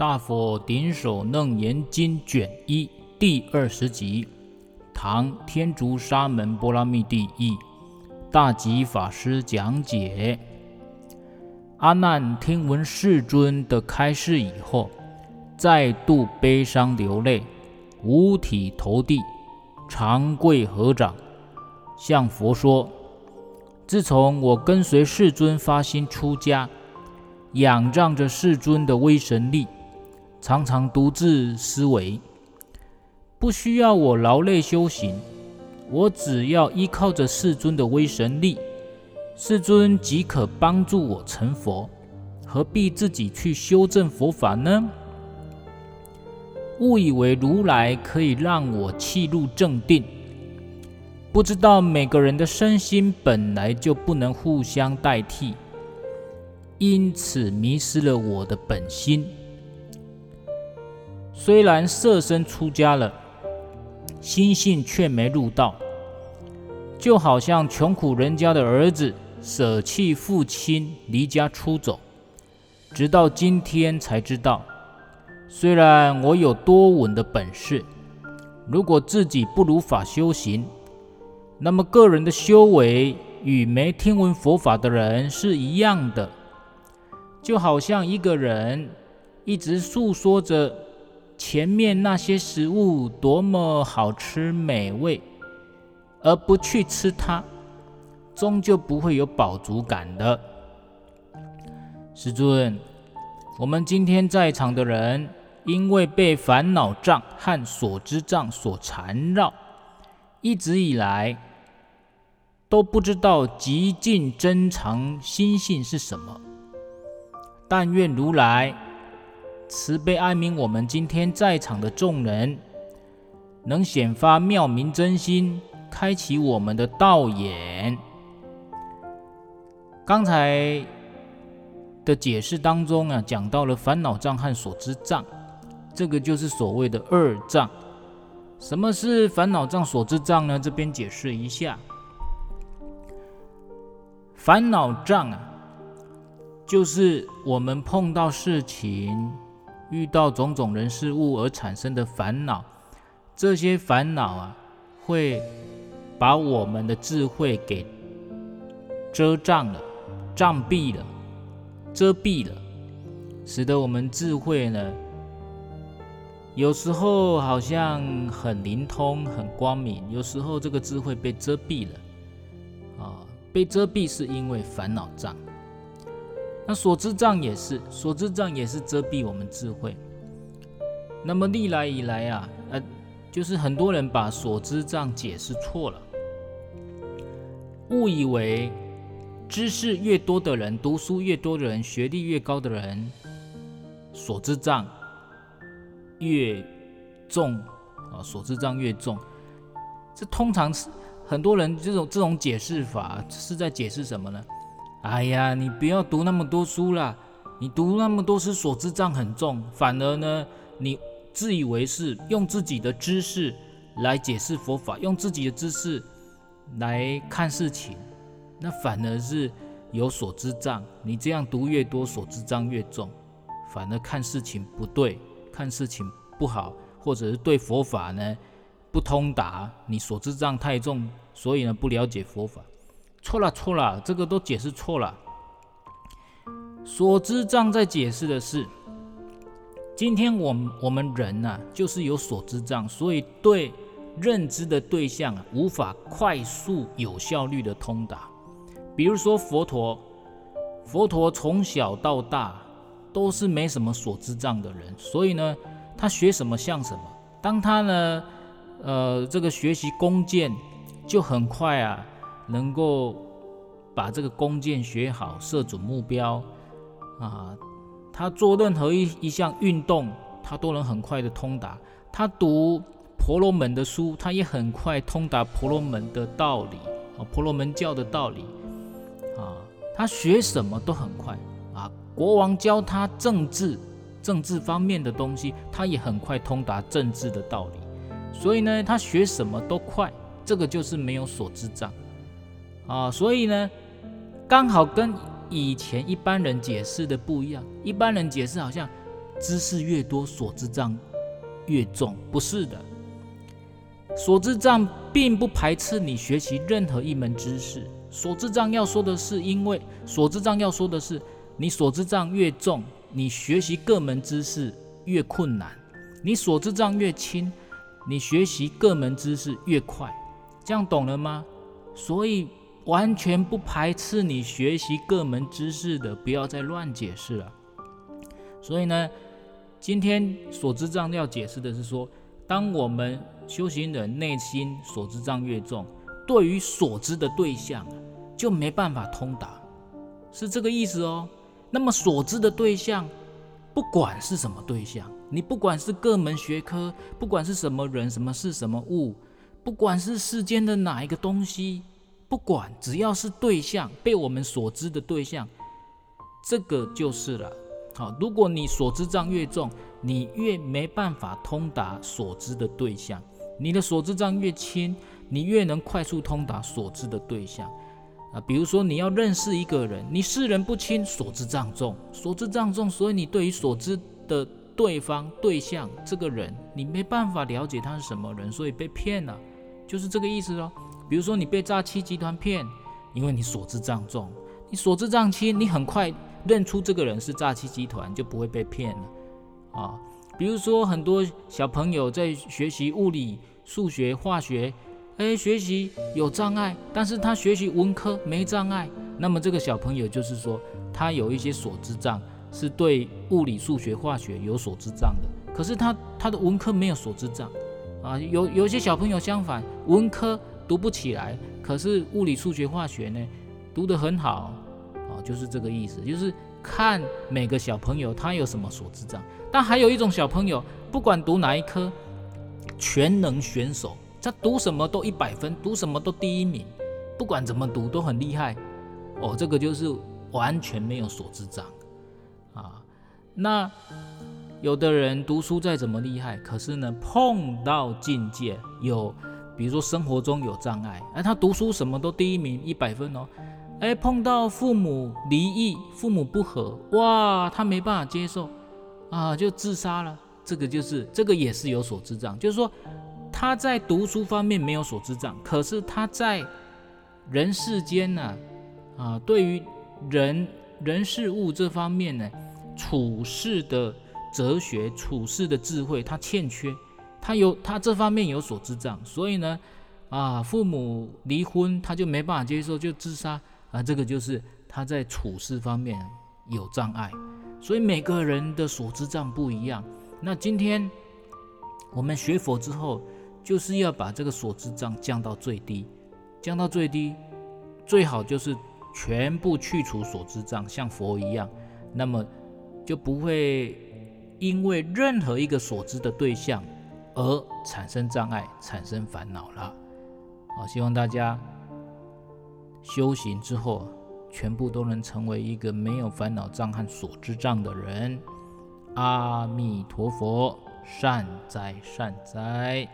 大佛顶首楞严经卷一第二十集，唐天竺沙门般剌密第一，大吉法师讲解。阿难听闻世尊的开示以后，再度悲伤流泪，五体投地，长跪合掌，向佛说：“自从我跟随世尊发心出家。”仰仗着世尊的威神力，常常独自思维，不需要我劳累修行，我只要依靠着世尊的威神力，世尊即可帮助我成佛，何必自己去修正佛法呢？误以为如来可以让我气入正定，不知道每个人的身心本来就不能互相代替。因此迷失了我的本心。虽然舍身出家了，心性却没入道，就好像穷苦人家的儿子舍弃父亲离家出走，直到今天才知道，虽然我有多稳的本事，如果自己不如法修行，那么个人的修为与没听闻佛法的人是一样的。就好像一个人一直诉说着前面那些食物多么好吃美味，而不去吃它，终究不会有饱足感的。世尊，我们今天在场的人，因为被烦恼障和所知障所缠绕，一直以来都不知道极尽真常心性是什么。但愿如来慈悲哀悯我们今天在场的众人，能显发妙明真心，开启我们的道眼。刚才的解释当中啊，讲到了烦恼障和所知障，这个就是所谓的二障。什么是烦恼障、所知障呢？这边解释一下，烦恼障啊。就是我们碰到事情、遇到种种人事物而产生的烦恼，这些烦恼啊，会把我们的智慧给遮障了、障蔽了、遮蔽了，使得我们智慧呢，有时候好像很灵通、很光明，有时候这个智慧被遮蔽了，啊，被遮蔽是因为烦恼障。那所知障也是，所知障也是遮蔽我们智慧。那么历来以来啊，呃，就是很多人把所知障解释错了，误以为知识越多的人，读书越多的人，学历越高的人，所知障越重啊，所知障越重。这通常是很多人这种这种解释法是在解释什么呢？哎呀，你不要读那么多书啦，你读那么多书，所知障很重，反而呢，你自以为是，用自己的知识来解释佛法，用自己的知识来看事情，那反而是有所知障。你这样读越多，所知障越重，反而看事情不对，看事情不好，或者是对佛法呢不通达，你所知障太重，所以呢不了解佛法。错了错了，这个都解释错了。所知障在解释的是，今天我们我们人呐、啊，就是有所知障，所以对认知的对象啊，无法快速有效率的通达。比如说佛陀，佛陀从小到大都是没什么所知障的人，所以呢，他学什么像什么。当他呢，呃，这个学习弓箭就很快啊。能够把这个弓箭学好，射准目标啊，他做任何一一项运动，他都能很快的通达。他读婆罗门的书，他也很快通达婆罗门的道理啊，婆罗门教的道理啊。他学什么都很快啊。国王教他政治，政治方面的东西，他也很快通达政治的道理。所以呢，他学什么都快，这个就是没有所知障。啊，所以呢，刚好跟以前一般人解释的不一样。一般人解释好像知识越多，所知障越重，不是的。所知障并不排斥你学习任何一门知识。所知障要说的是，因为所知障要说的是，你所知障越重，你学习各门知识越困难；你所知障越轻，你学习各门知识越快。这样懂了吗？所以完全不排斥你学习各门知识的，不要再乱解释了。所以呢，今天所知障要解释的是说，当我们修行人内心所知障越重，对于所知的对象就没办法通达，是这个意思哦。那么所知的对象，不管是什么对象，你不管是各门学科，不管是什么人、什么事、什么物，不管是世间的哪一个东西，不管只要是对象，被我们所知的对象，这个就是了。好，如果你所知障越重，你越没办法通达所知的对象。你的所知障越轻，你越能快速通达所知的对象啊。比如说，你要认识一个人，你识人不清，所知障重，所知障重，所以你对于所知的对方、对象这个人，你没办法了解他是什么人，所以被骗了，就是这个意思喽。比如说，你被诈欺集团骗，因为你所知障重，你所知障轻，你很快认出这个人是诈欺集团，就不会被骗了啊。比如说，很多小朋友在学习物理、数学、化学，哎，学习有障碍，但是他学习文科没障碍。那么这个小朋友就是说，他有一些所知障，是对物理、数学、化学有所知障的。可是他他的文科没有所知障，啊，有有些小朋友相反，文科读不起来，可是物理、数学、化学呢，读得很好，啊，就是这个意思，就是。看每个小朋友他有什么所知障，但还有一种小朋友，不管读哪一科，全能选手，他读什么都一百分，读什么都第一名，不管怎么读都很厉害。哦，这个就是完全没有所知障啊。那有的人读书再怎么厉害，可是呢，碰到境界有，比如说生活中有障碍，哎，他读书什么都第一名，一百分哦。哎，碰到父母离异、父母不和，哇，他没办法接受，啊，就自杀了。这个就是，这个也是有所智障，就是说他在读书方面没有所智障，可是他在人世间呢，啊，对于人人事物这方面呢，处事的哲学、处事的智慧，他欠缺，他有他这方面有所知障，所以呢，啊，父母离婚，他就没办法接受，就自杀。啊，这个就是他在处事方面有障碍，所以每个人的所知障不一样。那今天我们学佛之后，就是要把这个所知障降到最低，降到最低，最好就是全部去除所知障，像佛一样，那么就不会因为任何一个所知的对象而产生障碍、产生烦恼了。好，希望大家。修行之后，全部都能成为一个没有烦恼障和所知障的人。阿弥陀佛，善哉善哉。